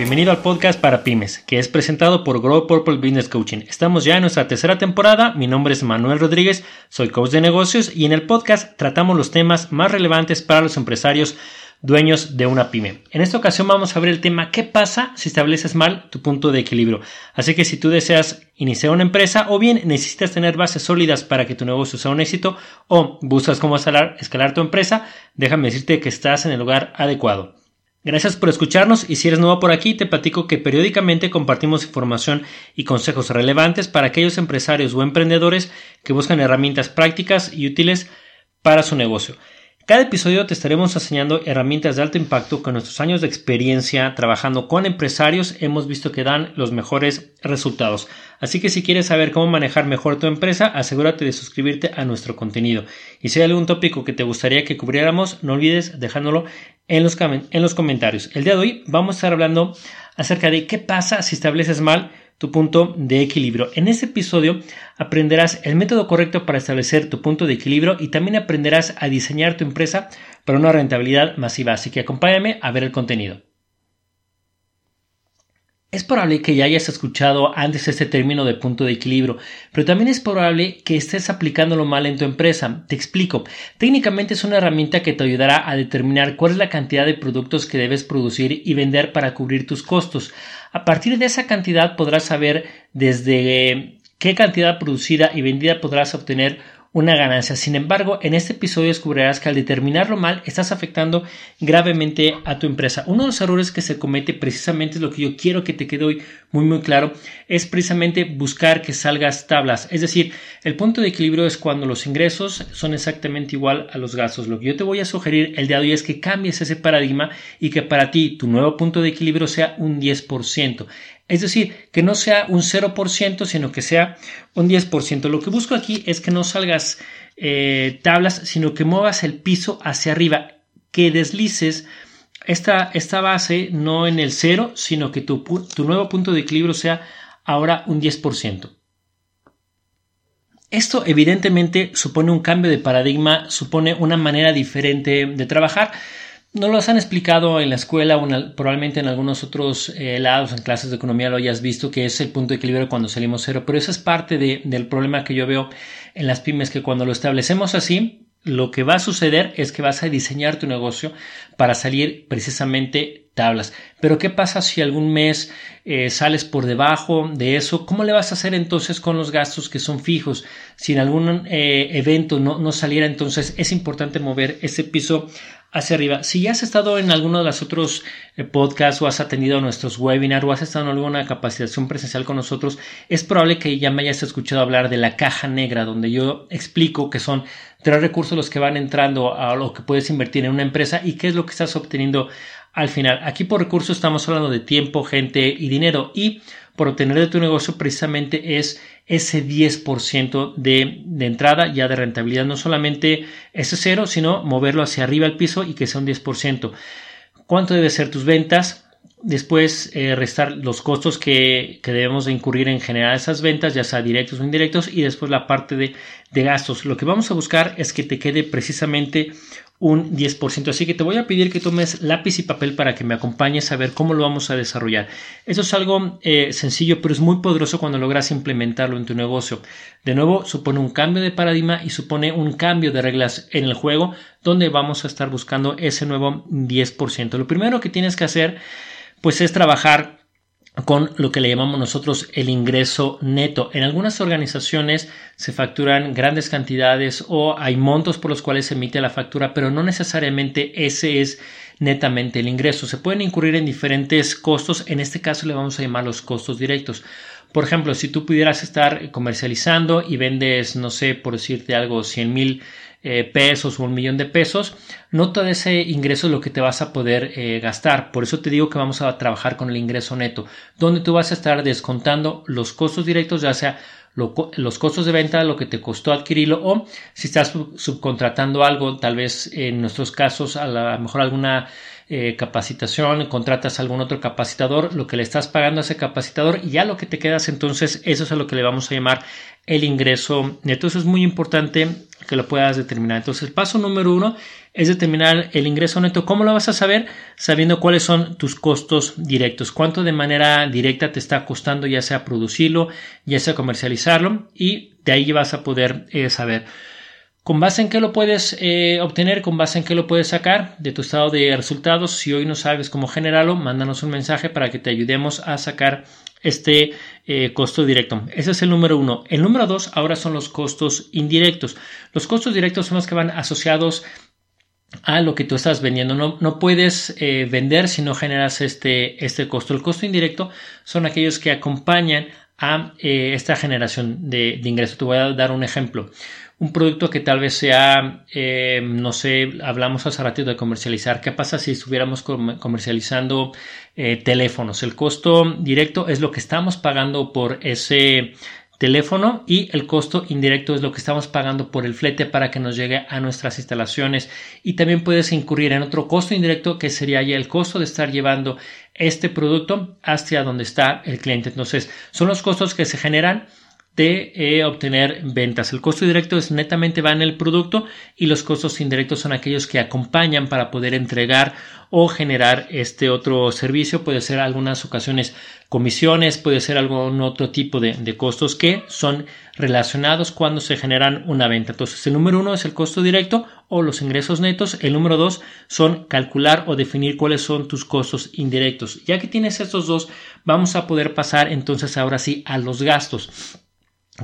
Bienvenido al podcast para pymes, que es presentado por Grow Purple Business Coaching. Estamos ya en nuestra tercera temporada. Mi nombre es Manuel Rodríguez, soy coach de negocios y en el podcast tratamos los temas más relevantes para los empresarios dueños de una pyme. En esta ocasión vamos a ver el tema ¿qué pasa si estableces mal tu punto de equilibrio? Así que si tú deseas iniciar una empresa o bien necesitas tener bases sólidas para que tu negocio sea un éxito o buscas cómo escalar, escalar tu empresa, déjame decirte que estás en el lugar adecuado. Gracias por escucharnos y si eres nuevo por aquí te platico que periódicamente compartimos información y consejos relevantes para aquellos empresarios o emprendedores que buscan herramientas prácticas y útiles para su negocio. Cada episodio te estaremos enseñando herramientas de alto impacto que nuestros años de experiencia trabajando con empresarios hemos visto que dan los mejores resultados. Así que si quieres saber cómo manejar mejor tu empresa, asegúrate de suscribirte a nuestro contenido. Y si hay algún tópico que te gustaría que cubriéramos, no olvides dejándolo en los, en los comentarios. El día de hoy vamos a estar hablando acerca de qué pasa si estableces mal tu punto de equilibrio. En este episodio aprenderás el método correcto para establecer tu punto de equilibrio y también aprenderás a diseñar tu empresa para una rentabilidad masiva. Así que acompáñame a ver el contenido. Es probable que ya hayas escuchado antes este término de punto de equilibrio, pero también es probable que estés aplicándolo mal en tu empresa. Te explico. Técnicamente es una herramienta que te ayudará a determinar cuál es la cantidad de productos que debes producir y vender para cubrir tus costos. A partir de esa cantidad podrás saber desde qué cantidad producida y vendida podrás obtener una ganancia. Sin embargo, en este episodio descubrirás que al determinarlo mal estás afectando gravemente a tu empresa. Uno de los errores que se comete precisamente es lo que yo quiero que te quede hoy muy muy claro, es precisamente buscar que salgas tablas. Es decir, el punto de equilibrio es cuando los ingresos son exactamente igual a los gastos. Lo que yo te voy a sugerir el día de hoy es que cambies ese paradigma y que para ti tu nuevo punto de equilibrio sea un 10%. Es decir, que no sea un 0%, sino que sea un 10%. Lo que busco aquí es que no salgas eh, tablas, sino que muevas el piso hacia arriba, que deslices esta, esta base no en el 0, sino que tu, tu nuevo punto de equilibrio sea ahora un 10%. Esto evidentemente supone un cambio de paradigma, supone una manera diferente de trabajar. No los han explicado en la escuela probablemente en algunos otros eh, lados, en clases de economía lo hayas visto, que es el punto de equilibrio cuando salimos cero, pero eso es parte del problema que yo veo en las pymes, que cuando lo establecemos así, lo que va a suceder es que vas a diseñar tu negocio para salir precisamente tablas. Pero ¿qué pasa si algún mes eh, sales por debajo de eso? ¿Cómo le vas a hacer entonces con los gastos que son fijos? Si en algún eh, evento no, no saliera, entonces es importante mover ese piso hacia arriba. Si ya has estado en alguno de los otros eh, podcasts o has atendido nuestros webinars o has estado en alguna capacitación presencial con nosotros, es probable que ya me hayas escuchado hablar de la caja negra, donde yo explico que son tres recursos los que van entrando a lo que puedes invertir en una empresa y qué es lo que estás obteniendo al final. Aquí por recursos estamos hablando de tiempo, gente y dinero y por obtener de tu negocio precisamente es ese 10% de, de entrada ya de rentabilidad, no solamente ese cero, sino moverlo hacia arriba al piso y que sea un 10%. ¿Cuánto deben ser tus ventas? Después eh, restar los costos que, que, debemos de incurrir en generar esas ventas, ya sea directos o indirectos, y después la parte de, de gastos. Lo que vamos a buscar es que te quede precisamente un 10%. Así que te voy a pedir que tomes lápiz y papel para que me acompañes a ver cómo lo vamos a desarrollar. Eso es algo eh, sencillo, pero es muy poderoso cuando logras implementarlo en tu negocio. De nuevo, supone un cambio de paradigma y supone un cambio de reglas en el juego donde vamos a estar buscando ese nuevo 10%. Lo primero que tienes que hacer pues es trabajar con lo que le llamamos nosotros el ingreso neto. En algunas organizaciones se facturan grandes cantidades o hay montos por los cuales se emite la factura, pero no necesariamente ese es netamente el ingreso. Se pueden incurrir en diferentes costos, en este caso le vamos a llamar los costos directos. Por ejemplo, si tú pudieras estar comercializando y vendes, no sé, por decirte algo, 100 mil eh, pesos o un millón de pesos, no todo ese ingreso es lo que te vas a poder eh, gastar. Por eso te digo que vamos a trabajar con el ingreso neto, donde tú vas a estar descontando los costos directos, ya sea los costos de venta, lo que te costó adquirirlo o si estás subcontratando algo, tal vez en nuestros casos a lo mejor alguna eh, capacitación, contratas a algún otro capacitador, lo que le estás pagando a ese capacitador y ya lo que te quedas entonces, eso es a lo que le vamos a llamar el ingreso neto. Eso es muy importante que lo puedas determinar. Entonces, el paso número uno es determinar el ingreso neto. ¿Cómo lo vas a saber? Sabiendo cuáles son tus costos directos, cuánto de manera directa te está costando ya sea producirlo, ya sea comercializarlo y de ahí vas a poder eh, saber. ¿Con base en qué lo puedes eh, obtener? ¿Con base en qué lo puedes sacar de tu estado de resultados? Si hoy no sabes cómo generarlo, mándanos un mensaje para que te ayudemos a sacar este eh, costo directo. Ese es el número uno. El número dos ahora son los costos indirectos. Los costos directos son los que van asociados a lo que tú estás vendiendo. No, puedes eh, vender si no generas este, este costo. El costo indirecto son aquellos que acompañan a esta generación de, de ingresos. Te voy a dar un ejemplo un producto que tal vez sea, eh, no sé, hablamos hace ratito de comercializar. ¿Qué pasa si estuviéramos comercializando eh, teléfonos? El costo directo es lo que estamos pagando por ese teléfono y el costo indirecto es lo que estamos pagando por el flete para que nos llegue a nuestras instalaciones y también puedes incurrir en otro costo indirecto que sería ya el costo de estar llevando este producto hacia donde está el cliente. Entonces son los costos que se generan de eh, obtener ventas. El costo directo es netamente va en el producto y los costos indirectos son aquellos que acompañan para poder entregar o generar este otro servicio. Puede ser algunas ocasiones comisiones, puede ser algún otro tipo de, de costos que son relacionados cuando se generan una venta. Entonces, el número uno es el costo directo o los ingresos netos. El número dos son calcular o definir cuáles son tus costos indirectos. Ya que tienes estos dos, vamos a poder pasar entonces ahora sí a los gastos.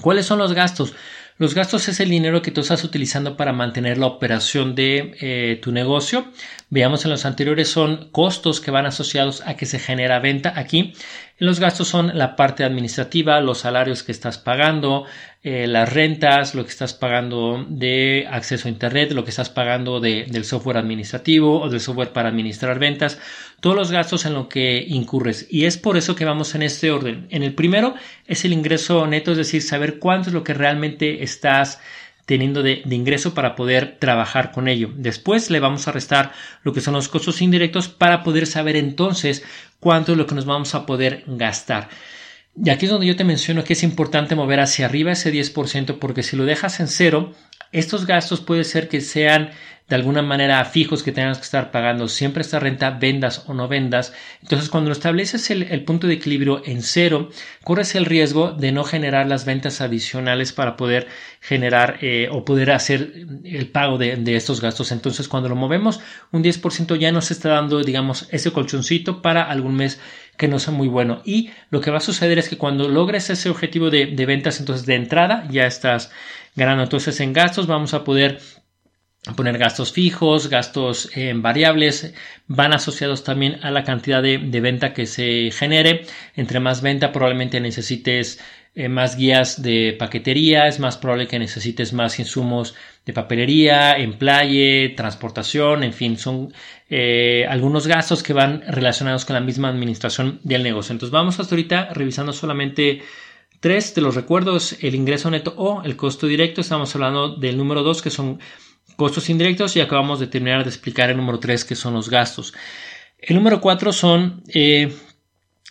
¿Cuáles son los gastos? Los gastos es el dinero que tú estás utilizando para mantener la operación de eh, tu negocio. Veamos en los anteriores son costos que van asociados a que se genera venta. Aquí los gastos son la parte administrativa, los salarios que estás pagando, eh, las rentas, lo que estás pagando de acceso a Internet, lo que estás pagando de, del software administrativo o del software para administrar ventas, todos los gastos en lo que incurres. Y es por eso que vamos en este orden. En el primero es el ingreso neto, es decir, saber cuánto es lo que realmente estás teniendo de, ingreso para poder trabajar con ello. Después le vamos a restar lo que son los costos indirectos para poder saber entonces cuánto es lo que nos vamos a poder gastar. Y aquí es donde yo te menciono que es importante mover hacia arriba ese 10% porque si lo dejas en cero, estos gastos puede ser que sean de alguna manera fijos que tengas que estar pagando siempre esta renta, vendas o no vendas. Entonces, cuando estableces el, punto de equilibrio en cero, corres el riesgo de no generar las ventas adicionales para poder generar eh, o poder hacer el pago de, de, estos gastos. Entonces, cuando lo movemos un 10% ya nos está dando, digamos, ese colchoncito para algún mes que no sea muy bueno. Y lo que va a suceder es que cuando logres ese objetivo de, de ventas, entonces de entrada ya estás ganando. Entonces, en gastos vamos a poder poner gastos fijos, gastos eh, variables, van asociados también a la cantidad de, venta que se genere. Entre más venta probablemente necesites eh, más guías de paquetería, es más probable que necesites más insumos de papelería, emplaye, transportación, en fin, son eh, algunos gastos que van relacionados con la misma administración del negocio. Entonces vamos hasta ahorita revisando solamente tres de los recuerdos, el ingreso neto o el costo directo. Estamos hablando del número dos que son costos indirectos y acabamos de terminar de explicar el número 3 que son los gastos. El número 4 son eh,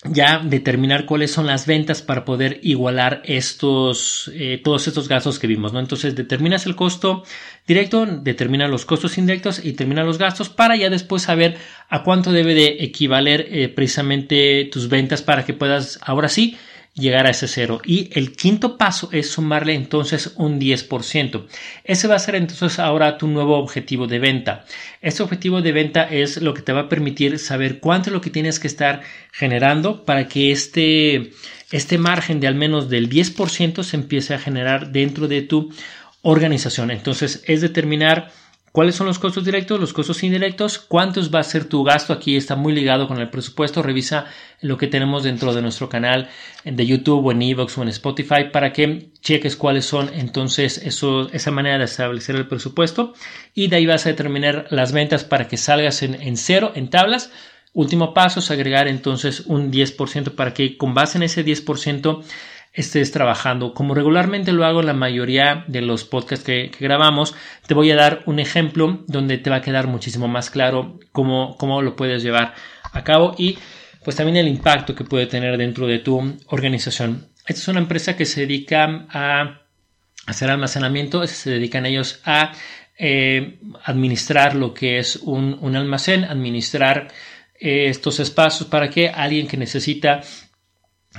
ya determinar cuáles son las ventas para poder igualar estos eh, todos estos gastos que vimos, ¿no? Entonces determinas el costo directo, determina los costos indirectos y termina los gastos para ya después saber a cuánto debe de equivaler eh, precisamente tus ventas para que puedas ahora sí llegar a ese cero. Y el quinto paso es sumarle entonces un 10%. Ese va a ser entonces ahora tu nuevo objetivo de venta. Este objetivo de venta es lo que te va a permitir saber cuánto es lo que tienes que estar generando para que este, este margen de al menos del 10% se empiece a generar dentro de tu organización. Entonces es determinar ¿Cuáles son los costos directos, los costos indirectos? ¿Cuántos va a ser tu gasto? Aquí está muy ligado con el presupuesto. Revisa lo que tenemos dentro de nuestro canal de YouTube o en Evox o en Spotify para que cheques cuáles son entonces eso, esa manera de establecer el presupuesto y de ahí vas a determinar las ventas para que salgas en, en cero en tablas. Último paso es agregar entonces un 10% para que con base en ese 10% estés trabajando. Como regularmente lo hago en la mayoría de los podcasts que, grabamos, te voy a dar un ejemplo donde te va a quedar muchísimo más claro cómo, cómo lo puedes llevar a cabo y pues también el impacto que puede tener dentro de tu organización. Esta es una empresa que se dedica a hacer almacenamiento, se dedican ellos a eh, administrar lo que es un, almacén, administrar eh, estos espacios para que alguien que necesita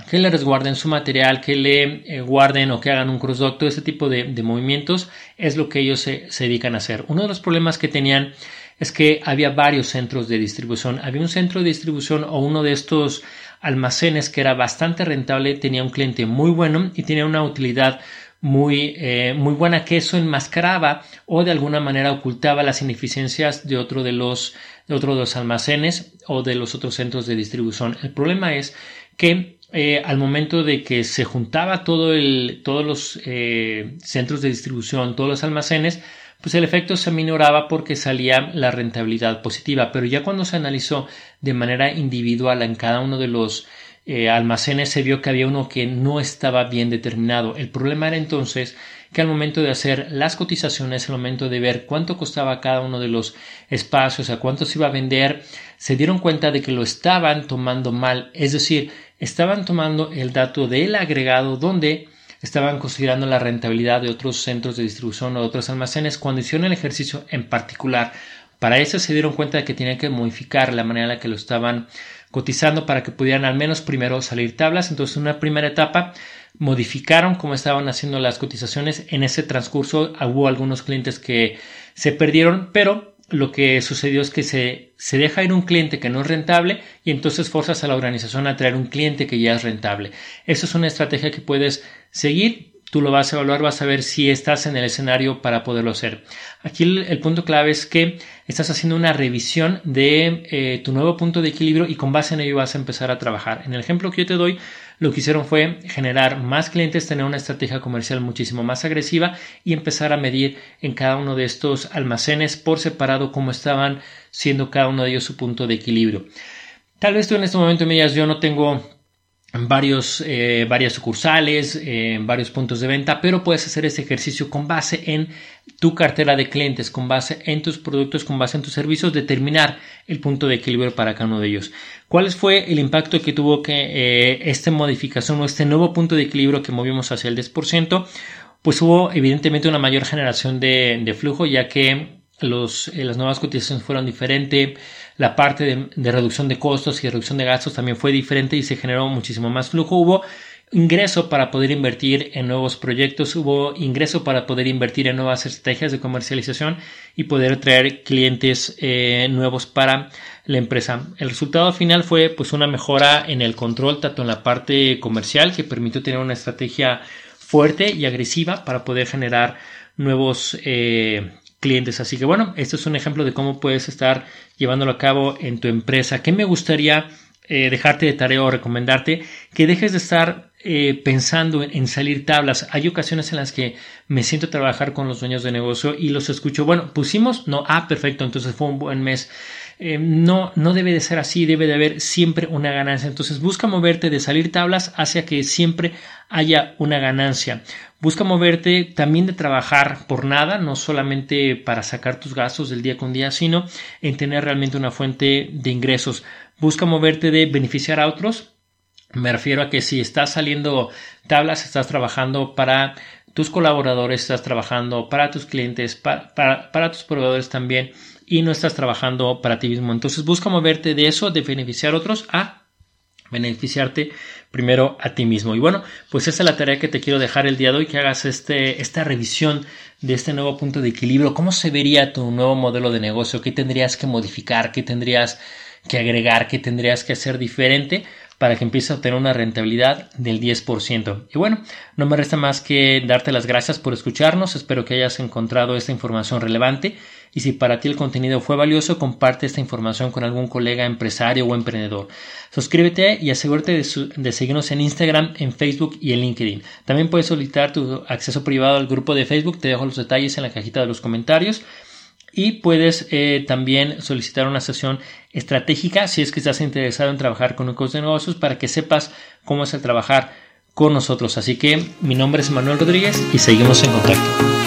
que le resguarden su material, que le eh, guarden o que hagan un crossdock, todo ese tipo de, movimientos es lo que ellos se, dedican a hacer. Uno de los problemas que tenían es que había varios centros de distribución. Había un centro de distribución o uno de estos almacenes que era bastante rentable, tenía un cliente muy bueno y tenía una utilidad muy, eh, muy buena que eso enmascaraba o de alguna manera ocultaba las ineficiencias de otro de los, de otro de los almacenes o de los otros centros de distribución. El problema es que eh, al momento de que se juntaba todo el, todos los eh, centros de distribución, todos los almacenes, pues el efecto se minoraba porque salía la rentabilidad positiva. Pero ya cuando se analizó de manera individual en cada uno de los eh, almacenes se vio que había uno que no estaba bien determinado. El problema era entonces que al momento de hacer las cotizaciones, al momento de ver cuánto costaba cada uno de los espacios, a cuánto se iba a vender, se dieron cuenta de que lo estaban tomando mal, es decir, estaban tomando el dato del agregado donde estaban considerando la rentabilidad de otros centros de distribución o de otros almacenes cuando hicieron el ejercicio en particular. Para eso se dieron cuenta de que tenían que modificar la manera en la que lo estaban cotizando para que pudieran al menos primero salir tablas. Entonces, en una primera etapa modificaron cómo estaban haciendo las cotizaciones. En ese transcurso hubo algunos clientes que se perdieron, pero lo que sucedió es que se, se deja ir un cliente que no es rentable y entonces forzas a la organización a traer un cliente que ya es rentable. Eso es una estrategia que puedes seguir tú lo vas a evaluar, vas a ver si estás en el escenario para poderlo hacer. Aquí el, punto clave es que estás haciendo una revisión de eh, tu nuevo punto de equilibrio y con base en ello vas a empezar a trabajar. En el ejemplo que yo te doy, lo que hicieron fue generar más clientes, tener una estrategia comercial muchísimo más agresiva y empezar a medir en cada uno de estos almacenes por separado cómo estaban siendo cada uno de ellos su punto de equilibrio. Tal vez tú en este momento me digas, yo no tengo varios, eh, varias sucursales, eh, varios puntos de venta, pero puedes hacer ese ejercicio con base en tu cartera de clientes, con base en tus productos, con base en tus servicios, determinar el punto de equilibrio para cada uno de ellos. ¿Cuál fue el impacto que tuvo que eh, esta modificación o este nuevo punto de equilibrio que movimos hacia el 10%? Pues hubo evidentemente una mayor generación de, de flujo, ya que los, las nuevas cotizaciones fueron diferentes la parte de, reducción de costos y reducción de gastos también fue diferente y se generó muchísimo más flujo. Hubo ingreso para poder invertir en nuevos proyectos, hubo ingreso para poder invertir en nuevas estrategias de comercialización y poder traer clientes eh, nuevos para la empresa. El resultado final fue pues una mejora en el control tanto en la parte comercial que permitió tener una estrategia fuerte y agresiva para poder generar nuevos eh, clientes. Así que bueno, esto es un ejemplo de cómo puedes estar llevándolo a cabo en tu empresa. ¿Qué me gustaría eh, dejarte de tarea o recomendarte? Que dejes de estar eh, pensando en, salir tablas. Hay ocasiones en las que me siento a trabajar con los dueños de negocio y los escucho. Bueno, pusimos, no, ah, perfecto, entonces fue un buen mes. Eh, no, no debe de ser así, debe de haber siempre una ganancia. Entonces busca moverte de salir tablas hacia que siempre haya una ganancia. Busca moverte también de trabajar por nada, no solamente para sacar tus gastos del día con día, sino en tener realmente una fuente de ingresos. Busca moverte de beneficiar a otros. Me refiero a que si estás saliendo tablas, estás trabajando para tus colaboradores, estás trabajando para tus clientes, para, para tus proveedores también y no estás trabajando para ti mismo. Entonces busca moverte de eso, de beneficiar a otros, a beneficiarte primero a ti mismo. Y bueno, pues esa es la tarea que te quiero dejar el día de hoy, que hagas este, esta revisión de este nuevo punto de equilibrio. ¿Cómo se vería tu nuevo modelo de negocio? ¿Qué tendrías que modificar? ¿Qué tendrías que agregar? ¿Qué tendrías que hacer diferente? para que empieces a obtener una rentabilidad del 10%. Y bueno, no me resta más que darte las gracias por escucharnos. Espero que hayas encontrado esta información relevante y si para ti el contenido fue valioso, comparte esta información con algún colega empresario o emprendedor. Suscríbete y asegúrate de, seguirnos en Instagram, en Facebook y en LinkedIn. También puedes solicitar tu acceso privado al grupo de Facebook. Te dejo los detalles en la cajita de los comentarios y puedes eh, también solicitar una sesión estratégica si es que estás interesado en trabajar con un de negocios para que sepas cómo es el trabajar con nosotros. Así que mi nombre es Manuel Rodríguez y seguimos en contacto.